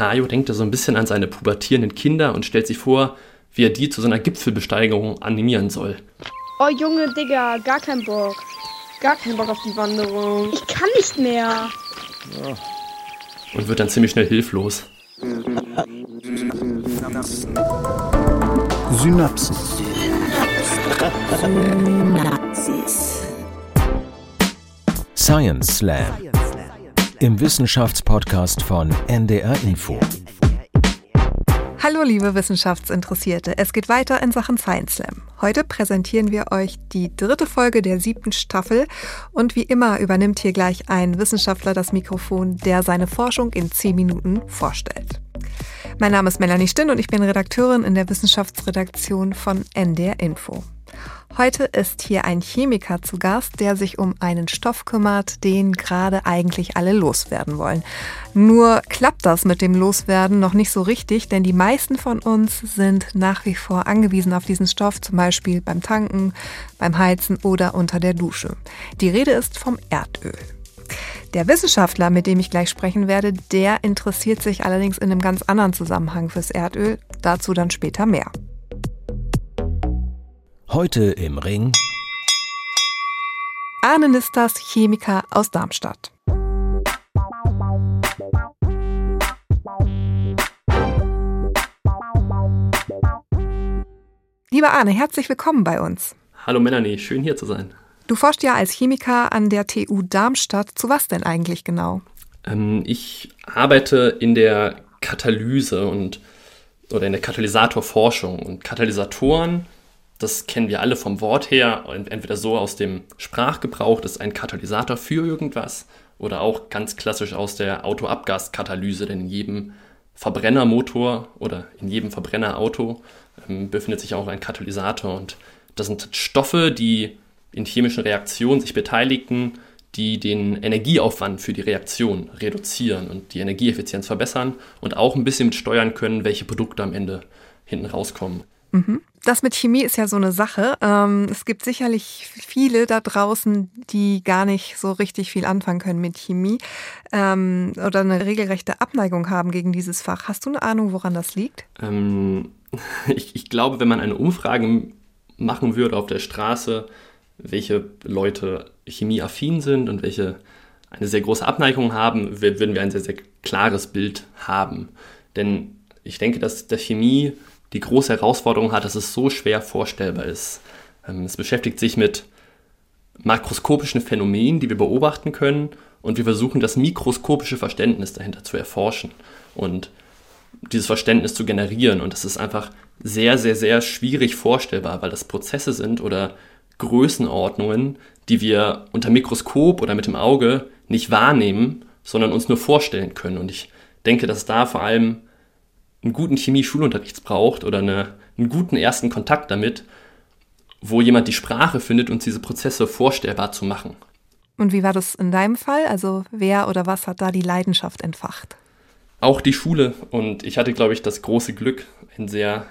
Hajo denkt da so ein bisschen an seine pubertierenden Kinder und stellt sich vor, wie er die zu so einer Gipfelbesteigerung animieren soll. Oh Junge, Digga, gar kein Bock. Gar kein Bock auf die Wanderung. Ich kann nicht mehr. Ja. Und wird dann ziemlich schnell hilflos. Synapsen. Synapsis. Science Slam. Im Wissenschaftspodcast von NDR Info. Hallo liebe Wissenschaftsinteressierte, es geht weiter in Sachen Science Slam. Heute präsentieren wir euch die dritte Folge der siebten Staffel und wie immer übernimmt hier gleich ein Wissenschaftler das Mikrofon, der seine Forschung in zehn Minuten vorstellt. Mein Name ist Melanie Stinn und ich bin Redakteurin in der Wissenschaftsredaktion von NDR Info. Heute ist hier ein Chemiker zu Gast, der sich um einen Stoff kümmert, den gerade eigentlich alle loswerden wollen. Nur klappt das mit dem Loswerden noch nicht so richtig, denn die meisten von uns sind nach wie vor angewiesen auf diesen Stoff, zum Beispiel beim Tanken, beim Heizen oder unter der Dusche. Die Rede ist vom Erdöl. Der Wissenschaftler, mit dem ich gleich sprechen werde, der interessiert sich allerdings in einem ganz anderen Zusammenhang fürs Erdöl. Dazu dann später mehr. Heute im Ring. Arne Nistas, Chemiker aus Darmstadt. Lieber Arne, herzlich willkommen bei uns. Hallo Melanie, schön hier zu sein. Du forschst ja als Chemiker an der TU Darmstadt. Zu was denn eigentlich genau? Ähm, ich arbeite in der Katalyse und oder in der Katalysatorforschung. Und Katalysatoren das kennen wir alle vom Wort her, entweder so aus dem Sprachgebrauch, das ist ein Katalysator für irgendwas, oder auch ganz klassisch aus der Autoabgaskatalyse, denn in jedem Verbrennermotor oder in jedem Verbrennerauto ähm, befindet sich auch ein Katalysator. Und das sind Stoffe, die in chemischen Reaktionen sich beteiligen, die den Energieaufwand für die Reaktion reduzieren und die Energieeffizienz verbessern und auch ein bisschen steuern können, welche Produkte am Ende hinten rauskommen. Mhm. Das mit Chemie ist ja so eine Sache. Ähm, es gibt sicherlich viele da draußen, die gar nicht so richtig viel anfangen können mit Chemie ähm, oder eine regelrechte Abneigung haben gegen dieses Fach. Hast du eine Ahnung, woran das liegt? Ähm, ich, ich glaube, wenn man eine Umfrage machen würde auf der Straße, welche Leute chemieaffin sind und welche eine sehr große Abneigung haben, würden wir ein sehr, sehr klares Bild haben. Denn ich denke, dass der Chemie die große Herausforderung hat, dass es so schwer vorstellbar ist. Ähm, es beschäftigt sich mit makroskopischen Phänomenen, die wir beobachten können und wir versuchen das mikroskopische Verständnis dahinter zu erforschen und dieses Verständnis zu generieren. Und das ist einfach sehr, sehr, sehr schwierig vorstellbar, weil das Prozesse sind oder Größenordnungen, die wir unter Mikroskop oder mit dem Auge nicht wahrnehmen, sondern uns nur vorstellen können. Und ich denke, dass da vor allem einen guten Chemie-Schulunterricht braucht oder eine, einen guten ersten Kontakt damit, wo jemand die Sprache findet, uns diese Prozesse vorstellbar zu machen. Und wie war das in deinem Fall? Also wer oder was hat da die Leidenschaft entfacht? Auch die Schule. Und ich hatte, glaube ich, das große Glück, einen sehr,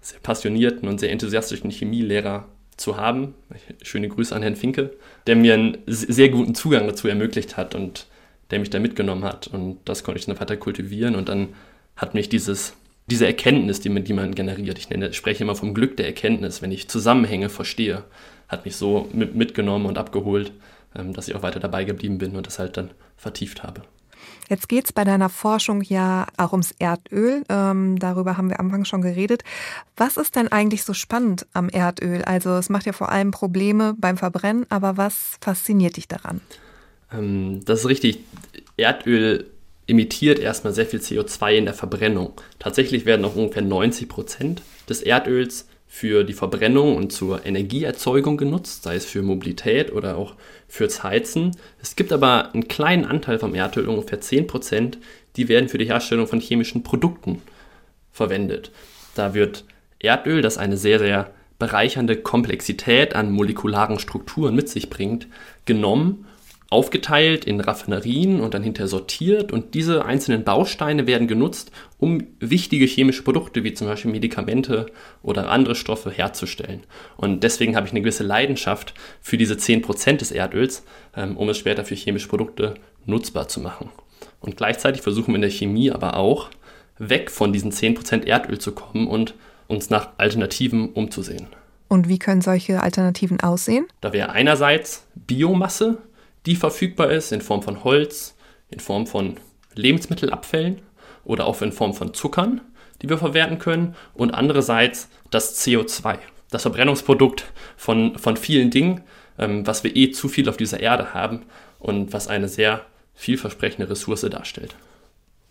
sehr passionierten und sehr enthusiastischen Chemielehrer zu haben. Schöne Grüße an Herrn Finke, der mir einen sehr guten Zugang dazu ermöglicht hat und der mich da mitgenommen hat. Und das konnte ich dann weiter kultivieren und dann hat mich dieses, diese Erkenntnis, die man, die man generiert, ich nenne, spreche immer vom Glück der Erkenntnis, wenn ich Zusammenhänge verstehe, hat mich so mit, mitgenommen und abgeholt, ähm, dass ich auch weiter dabei geblieben bin und das halt dann vertieft habe. Jetzt geht es bei deiner Forschung ja auch ums Erdöl. Ähm, darüber haben wir am Anfang schon geredet. Was ist denn eigentlich so spannend am Erdöl? Also es macht ja vor allem Probleme beim Verbrennen, aber was fasziniert dich daran? Ähm, das ist richtig. Erdöl emittiert erstmal sehr viel CO2 in der Verbrennung. Tatsächlich werden auch ungefähr 90 Prozent des Erdöls für die Verbrennung und zur Energieerzeugung genutzt, sei es für Mobilität oder auch fürs Heizen. Es gibt aber einen kleinen Anteil vom Erdöl, ungefähr 10 Prozent, die werden für die Herstellung von chemischen Produkten verwendet. Da wird Erdöl, das eine sehr, sehr bereichernde Komplexität an molekularen Strukturen mit sich bringt, genommen aufgeteilt in Raffinerien und dann hinterher sortiert und diese einzelnen Bausteine werden genutzt, um wichtige chemische Produkte wie zum Beispiel Medikamente oder andere Stoffe herzustellen. Und deswegen habe ich eine gewisse Leidenschaft für diese 10% des Erdöls, ähm, um es später für chemische Produkte nutzbar zu machen. Und gleichzeitig versuchen wir in der Chemie aber auch, weg von diesen 10% Erdöl zu kommen und uns nach Alternativen umzusehen. Und wie können solche Alternativen aussehen? Da wäre einerseits Biomasse, die verfügbar ist in Form von Holz, in Form von Lebensmittelabfällen oder auch in Form von Zuckern, die wir verwerten können. Und andererseits das CO2, das Verbrennungsprodukt von, von vielen Dingen, ähm, was wir eh zu viel auf dieser Erde haben und was eine sehr vielversprechende Ressource darstellt.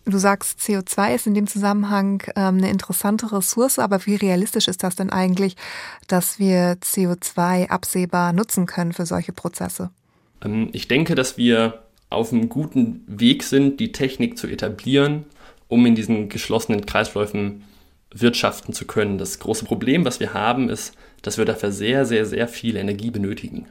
Du sagst, CO2 ist in dem Zusammenhang ähm, eine interessante Ressource, aber wie realistisch ist das denn eigentlich, dass wir CO2 absehbar nutzen können für solche Prozesse? Ähm, ich denke, dass wir auf einem guten Weg sind, die Technik zu etablieren, um in diesen geschlossenen Kreisläufen wirtschaften zu können. Das große Problem, was wir haben, ist, dass wir dafür sehr, sehr, sehr viel Energie benötigen.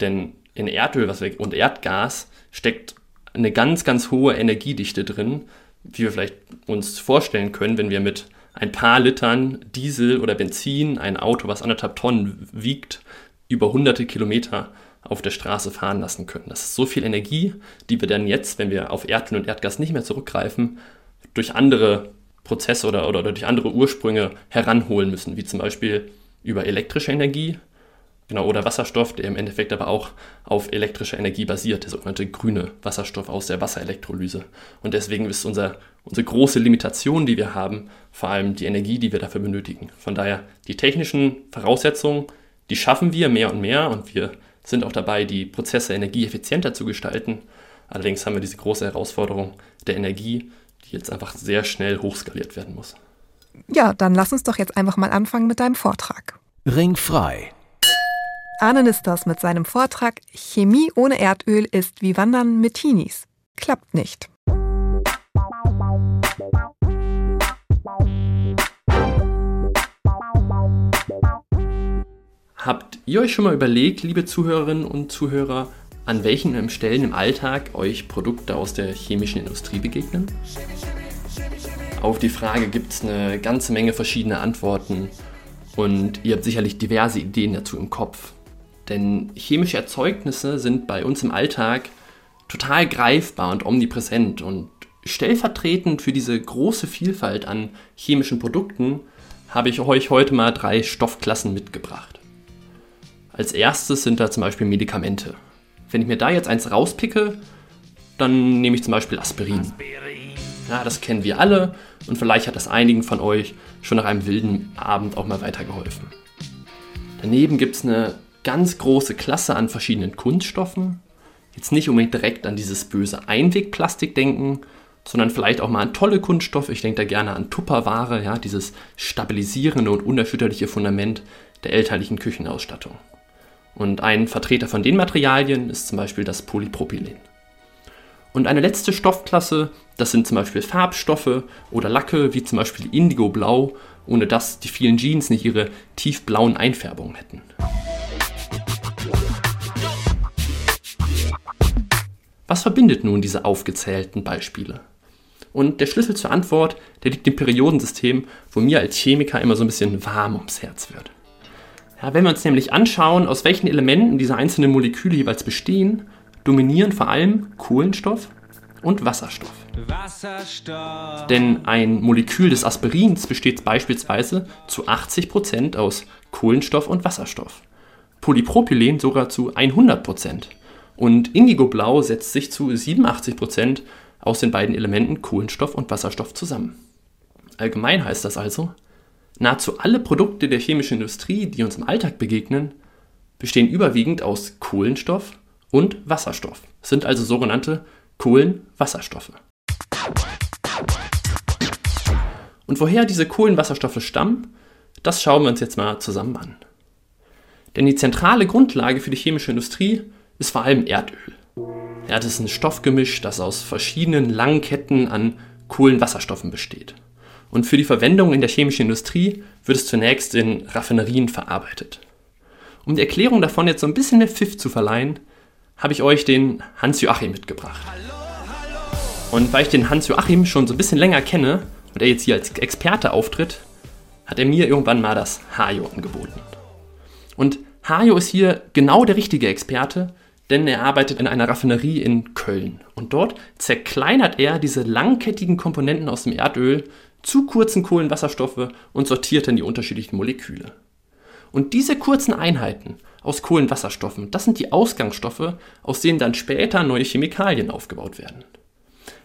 Denn in Erdöl wir, und Erdgas steckt eine ganz, ganz hohe Energiedichte drin, wie wir vielleicht uns vorstellen können, wenn wir mit ein paar Litern Diesel oder Benzin ein Auto, was anderthalb Tonnen wiegt, über hunderte Kilometer auf der Straße fahren lassen können. Das ist so viel Energie, die wir dann jetzt, wenn wir auf Erdöl und Erdgas nicht mehr zurückgreifen, durch andere Prozesse oder, oder durch andere Ursprünge heranholen müssen, wie zum Beispiel über elektrische Energie genau, oder Wasserstoff, der im Endeffekt aber auch auf elektrischer Energie basiert, der sogenannte grüne Wasserstoff aus der Wasserelektrolyse. Und deswegen ist unser, unsere große Limitation, die wir haben, vor allem die Energie, die wir dafür benötigen. Von daher, die technischen Voraussetzungen, die schaffen wir mehr und mehr und wir sind auch dabei, die Prozesse energieeffizienter zu gestalten. Allerdings haben wir diese große Herausforderung der Energie, die jetzt einfach sehr schnell hochskaliert werden muss. Ja, dann lass uns doch jetzt einfach mal anfangen mit deinem Vortrag. Ringfrei. Arne Nistos mit seinem Vortrag Chemie ohne Erdöl ist wie Wandern mit Teenies. Klappt nicht. Habt ihr euch schon mal überlegt, liebe Zuhörerinnen und Zuhörer, an welchen Stellen im Alltag euch Produkte aus der chemischen Industrie begegnen? Auf die Frage gibt es eine ganze Menge verschiedene Antworten und ihr habt sicherlich diverse Ideen dazu im Kopf. Denn chemische Erzeugnisse sind bei uns im Alltag total greifbar und omnipräsent und stellvertretend für diese große Vielfalt an chemischen Produkten habe ich euch heute mal drei Stoffklassen mitgebracht. Als erstes sind da zum Beispiel Medikamente. Wenn ich mir da jetzt eins rauspicke, dann nehme ich zum Beispiel Aspirin. Ja, das kennen wir alle und vielleicht hat das einigen von euch schon nach einem wilden Abend auch mal weitergeholfen. Daneben gibt es eine ganz große Klasse an verschiedenen Kunststoffen. Jetzt nicht unbedingt direkt an dieses böse Einwegplastik denken, sondern vielleicht auch mal an tolle Kunststoffe. Ich denke da gerne an Tupperware, ja, dieses stabilisierende und unerschütterliche Fundament der elterlichen Küchenausstattung. Und ein Vertreter von den Materialien ist zum Beispiel das Polypropylen. Und eine letzte Stoffklasse, das sind zum Beispiel Farbstoffe oder Lacke, wie zum Beispiel Indigo-Blau, ohne dass die vielen Jeans nicht ihre tiefblauen Einfärbungen hätten. Was verbindet nun diese aufgezählten Beispiele? Und der Schlüssel zur Antwort, der liegt im Periodensystem, wo mir als Chemiker immer so ein bisschen warm ums Herz wird. Ja, wenn wir uns nämlich anschauen, aus welchen Elementen diese einzelnen Moleküle jeweils bestehen, dominieren vor allem Kohlenstoff und Wasserstoff. Wasserstoff. Denn ein Molekül des Aspirins besteht beispielsweise zu 80% aus Kohlenstoff und Wasserstoff. Polypropylen sogar zu 100%. Und Indigoblau setzt sich zu 87% aus den beiden Elementen Kohlenstoff und Wasserstoff zusammen. Allgemein heißt das also, Nahezu alle Produkte der chemischen Industrie, die uns im Alltag begegnen, bestehen überwiegend aus Kohlenstoff und Wasserstoff, sind also sogenannte Kohlenwasserstoffe. Und woher diese Kohlenwasserstoffe stammen, das schauen wir uns jetzt mal zusammen an. Denn die zentrale Grundlage für die chemische Industrie ist vor allem Erdöl. Ja, ist ein Stoffgemisch, das aus verschiedenen langen Ketten an Kohlenwasserstoffen besteht und für die Verwendung in der chemischen Industrie wird es zunächst in Raffinerien verarbeitet. Um die Erklärung davon jetzt so ein bisschen mehr Pfiff zu verleihen, habe ich euch den Hans-Joachim mitgebracht. Und weil ich den Hans-Joachim schon so ein bisschen länger kenne und er jetzt hier als Experte auftritt, hat er mir irgendwann mal das Hajo angeboten. Und Hajo ist hier genau der richtige Experte, denn er arbeitet in einer Raffinerie in Köln. Und dort zerkleinert er diese langkettigen Komponenten aus dem Erdöl zu kurzen Kohlenwasserstoffe und sortiert dann die unterschiedlichen Moleküle. Und diese kurzen Einheiten aus Kohlenwasserstoffen, das sind die Ausgangsstoffe, aus denen dann später neue Chemikalien aufgebaut werden.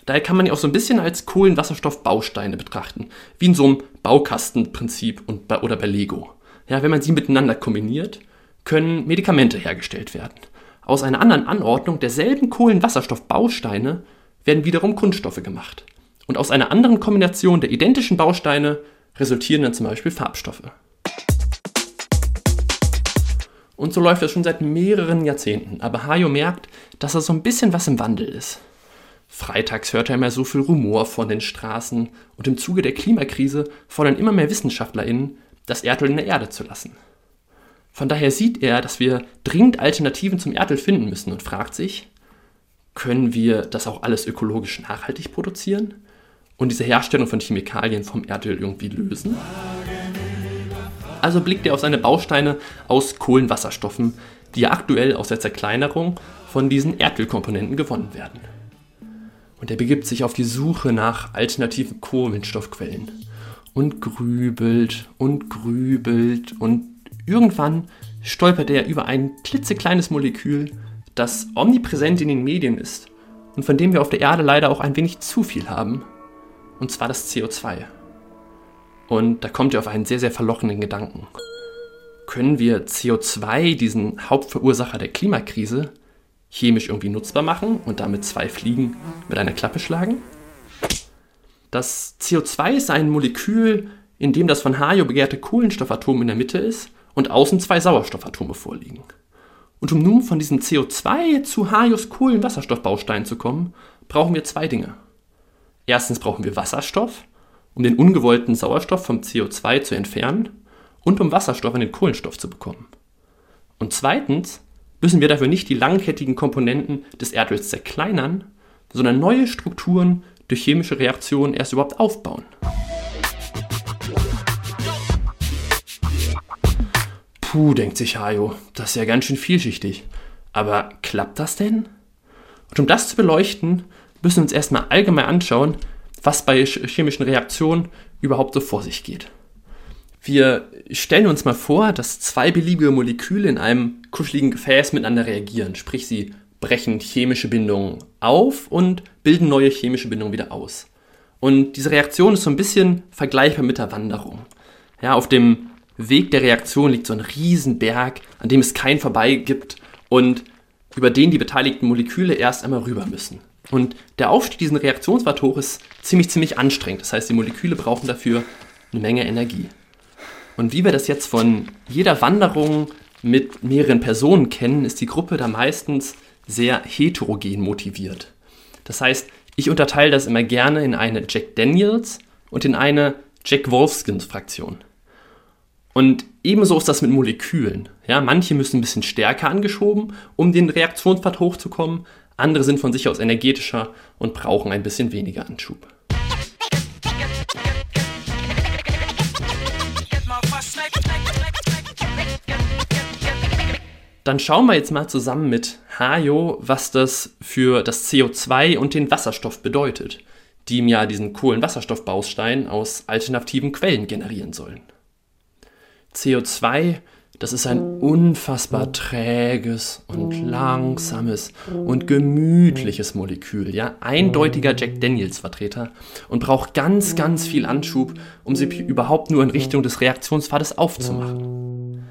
Daher kann man die auch so ein bisschen als Kohlenwasserstoffbausteine betrachten, wie in so einem Baukastenprinzip und bei, oder bei Lego. Ja, wenn man sie miteinander kombiniert, können Medikamente hergestellt werden. Aus einer anderen Anordnung derselben Kohlenwasserstoffbausteine werden wiederum Kunststoffe gemacht. Und aus einer anderen Kombination der identischen Bausteine resultieren dann zum Beispiel Farbstoffe. Und so läuft es schon seit mehreren Jahrzehnten. Aber Hayo merkt, dass da so ein bisschen was im Wandel ist. Freitags hört er immer so viel Rumor von den Straßen und im Zuge der Klimakrise fordern immer mehr WissenschaftlerInnen, das Erdöl in der Erde zu lassen. Von daher sieht er, dass wir dringend Alternativen zum Erdöl finden müssen und fragt sich, können wir das auch alles ökologisch nachhaltig produzieren und diese Herstellung von Chemikalien vom Erdöl irgendwie lösen? Also blickt er auf seine Bausteine aus Kohlenwasserstoffen, die ja aktuell aus der Zerkleinerung von diesen Erdölkomponenten gewonnen werden. Und er begibt sich auf die Suche nach alternativen Kohlenstoffquellen und grübelt und grübelt und irgendwann stolpert er über ein klitzekleines Molekül, das omnipräsent in den Medien ist und von dem wir auf der Erde leider auch ein wenig zu viel haben, und zwar das CO2. Und da kommt er auf einen sehr, sehr verlockenden Gedanken. Können wir CO2, diesen Hauptverursacher der Klimakrise, chemisch irgendwie nutzbar machen und damit zwei Fliegen mit einer Klappe schlagen? Das CO2 ist ein Molekül, in dem das von Hayo begehrte Kohlenstoffatom in der Mitte ist und außen zwei Sauerstoffatome vorliegen. Und um nun von diesem CO2 zu Hayos Kohlenwasserstoffbaustein zu kommen, brauchen wir zwei Dinge. Erstens brauchen wir Wasserstoff um den ungewollten Sauerstoff vom CO2 zu entfernen und um Wasserstoff an den Kohlenstoff zu bekommen. Und zweitens müssen wir dafür nicht die langkettigen Komponenten des Erdöls zerkleinern, sondern neue Strukturen durch chemische Reaktionen erst überhaupt aufbauen. Puh, denkt sich Hayo, das ist ja ganz schön vielschichtig. Aber klappt das denn? Und um das zu beleuchten, müssen wir uns erstmal allgemein anschauen, was bei chemischen Reaktionen überhaupt so vor sich geht. Wir stellen uns mal vor, dass zwei beliebige Moleküle in einem kuscheligen Gefäß miteinander reagieren, sprich sie brechen chemische Bindungen auf und bilden neue chemische Bindungen wieder aus. Und diese Reaktion ist so ein bisschen vergleichbar mit der Wanderung. Ja, auf dem Weg der Reaktion liegt so ein Riesenberg, an dem es kein Vorbei gibt und über den die beteiligten Moleküle erst einmal rüber müssen. Und der Aufstieg diesen Reaktionspfad hoch ist ziemlich, ziemlich anstrengend. Das heißt, die Moleküle brauchen dafür eine Menge Energie. Und wie wir das jetzt von jeder Wanderung mit mehreren Personen kennen, ist die Gruppe da meistens sehr heterogen motiviert. Das heißt, ich unterteile das immer gerne in eine Jack Daniels und in eine Jack Wolfskins Fraktion. Und ebenso ist das mit Molekülen. Ja, manche müssen ein bisschen stärker angeschoben, um den Reaktionspfad hochzukommen, andere sind von sich aus energetischer und brauchen ein bisschen weniger Anschub. Dann schauen wir jetzt mal zusammen mit Hayo, was das für das CO2 und den Wasserstoff bedeutet, die ihm ja diesen Kohlenwasserstoffbaustein aus alternativen Quellen generieren sollen. CO2 das ist ein unfassbar träges und langsames und gemütliches Molekül, ja, eindeutiger Jack Daniels Vertreter und braucht ganz, ganz viel Anschub, um sie überhaupt nur in Richtung des Reaktionspfades aufzumachen.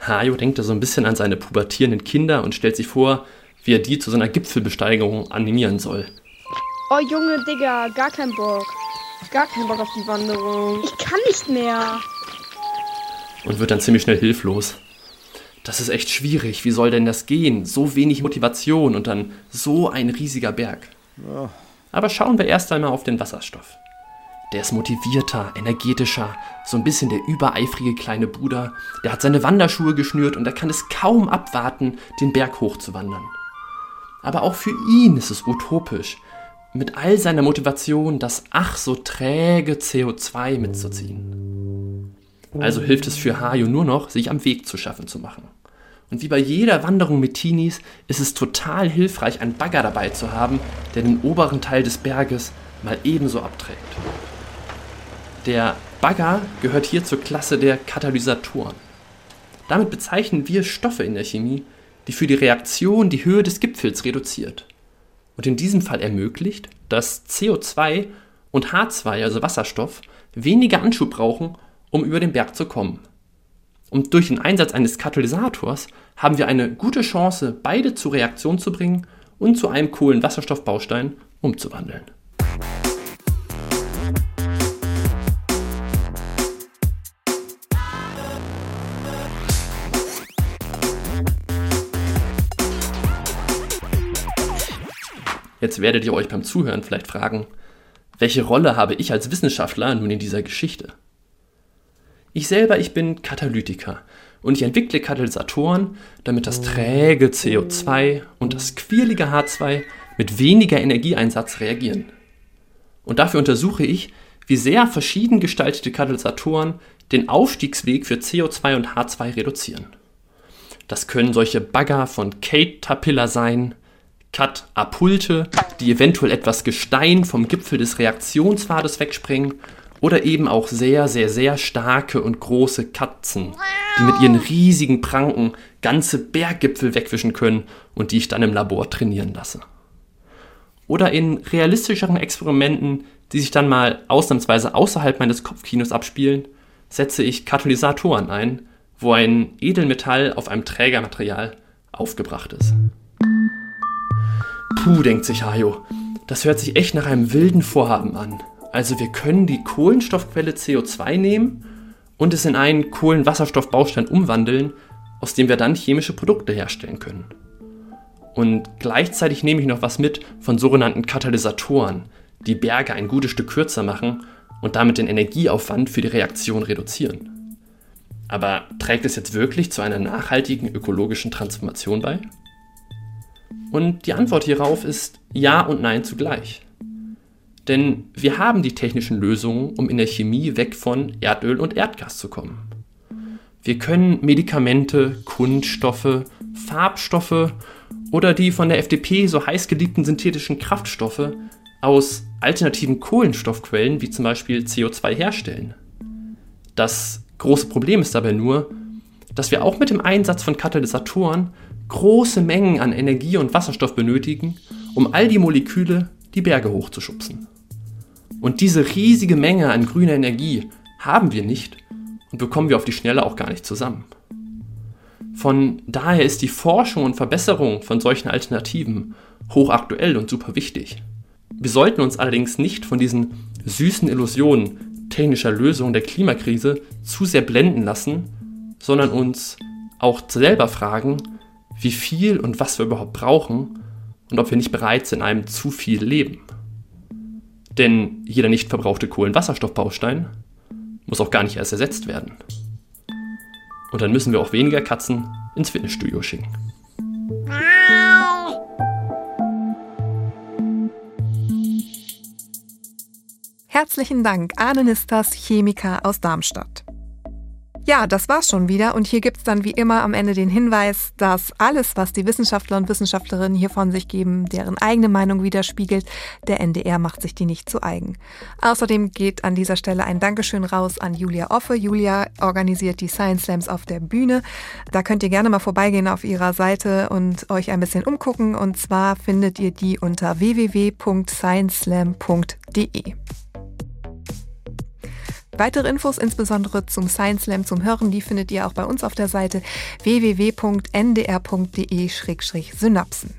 Hayo denkt da so ein bisschen an seine pubertierenden Kinder und stellt sich vor, wie er die zu seiner Gipfelbesteigerung animieren soll. Oh Junge, Digga, gar kein Bock. Gar kein Bock auf die Wanderung. Ich kann nicht mehr und wird dann ziemlich schnell hilflos. Das ist echt schwierig. Wie soll denn das gehen? So wenig Motivation und dann so ein riesiger Berg. Aber schauen wir erst einmal auf den Wasserstoff. Der ist motivierter, energetischer, so ein bisschen der übereifrige kleine Bruder. Der hat seine Wanderschuhe geschnürt und er kann es kaum abwarten, den Berg hochzuwandern. Aber auch für ihn ist es utopisch, mit all seiner Motivation das ach so träge CO2 mitzuziehen. Also hilft es für Hayo nur noch, sich am Weg zu schaffen zu machen. Und wie bei jeder Wanderung mit Teenies ist es total hilfreich, einen Bagger dabei zu haben, der den oberen Teil des Berges mal ebenso abträgt. Der Bagger gehört hier zur Klasse der Katalysatoren. Damit bezeichnen wir Stoffe in der Chemie, die für die Reaktion die Höhe des Gipfels reduziert und in diesem Fall ermöglicht, dass CO2 und H2, also Wasserstoff, weniger Anschub brauchen, um über den Berg zu kommen. Und durch den Einsatz eines Katalysators haben wir eine gute Chance, beide zur Reaktion zu bringen und zu einem Kohlenwasserstoffbaustein umzuwandeln. Jetzt werdet ihr euch beim Zuhören vielleicht fragen, welche Rolle habe ich als Wissenschaftler nun in dieser Geschichte? Ich selber, ich bin Katalytiker und ich entwickle Katalysatoren, damit das träge CO2 und das quirlige H2 mit weniger Energieeinsatz reagieren. Und dafür untersuche ich, wie sehr verschieden gestaltete Katalysatoren den Aufstiegsweg für CO2 und H2 reduzieren. Das können solche Bagger von Caterpillar sein, Katapulte, die eventuell etwas Gestein vom Gipfel des Reaktionspfades wegspringen oder eben auch sehr, sehr, sehr starke und große Katzen, die mit ihren riesigen Pranken ganze Berggipfel wegwischen können und die ich dann im Labor trainieren lasse. Oder in realistischeren Experimenten, die sich dann mal ausnahmsweise außerhalb meines Kopfkinos abspielen, setze ich Katalysatoren ein, wo ein Edelmetall auf einem Trägermaterial aufgebracht ist. Puh, denkt sich Hajo, das hört sich echt nach einem wilden Vorhaben an. Also wir können die Kohlenstoffquelle CO2 nehmen und es in einen Kohlenwasserstoffbaustein umwandeln, aus dem wir dann chemische Produkte herstellen können. Und gleichzeitig nehme ich noch was mit von sogenannten Katalysatoren, die Berge ein gutes Stück kürzer machen und damit den Energieaufwand für die Reaktion reduzieren. Aber trägt es jetzt wirklich zu einer nachhaltigen ökologischen Transformation bei? Und die Antwort hierauf ist ja und nein zugleich. Denn wir haben die technischen Lösungen, um in der Chemie weg von Erdöl und Erdgas zu kommen. Wir können Medikamente, Kunststoffe, Farbstoffe oder die von der FDP so heiß geliebten synthetischen Kraftstoffe aus alternativen Kohlenstoffquellen wie zum Beispiel CO2 herstellen. Das große Problem ist dabei nur, dass wir auch mit dem Einsatz von Katalysatoren große Mengen an Energie und Wasserstoff benötigen, um all die Moleküle die Berge hochzuschubsen. Und diese riesige Menge an grüner Energie haben wir nicht und bekommen wir auf die Schnelle auch gar nicht zusammen. Von daher ist die Forschung und Verbesserung von solchen Alternativen hochaktuell und super wichtig. Wir sollten uns allerdings nicht von diesen süßen Illusionen technischer Lösungen der Klimakrise zu sehr blenden lassen, sondern uns auch selber fragen, wie viel und was wir überhaupt brauchen und ob wir nicht bereits in einem zu viel leben. Denn jeder nicht verbrauchte Kohlenwasserstoffbaustein muss auch gar nicht erst ersetzt werden. Und dann müssen wir auch weniger Katzen ins Fitnessstudio schicken. Herzlichen Dank, Arne Nistas, Chemiker aus Darmstadt. Ja, das war's schon wieder. Und hier gibt's dann wie immer am Ende den Hinweis, dass alles, was die Wissenschaftler und Wissenschaftlerinnen hier von sich geben, deren eigene Meinung widerspiegelt. Der NDR macht sich die nicht zu eigen. Außerdem geht an dieser Stelle ein Dankeschön raus an Julia Offe. Julia organisiert die Science Slams auf der Bühne. Da könnt ihr gerne mal vorbeigehen auf ihrer Seite und euch ein bisschen umgucken. Und zwar findet ihr die unter www.scienceslam.de. Weitere Infos insbesondere zum Science Slam zum Hören, die findet ihr auch bei uns auf der Seite www.ndr.de-synapsen.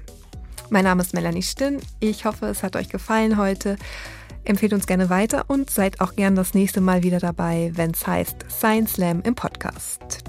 Mein Name ist Melanie Stinn. Ich hoffe, es hat euch gefallen heute. Empfehlt uns gerne weiter und seid auch gern das nächste Mal wieder dabei, wenn es heißt Science Slam im Podcast.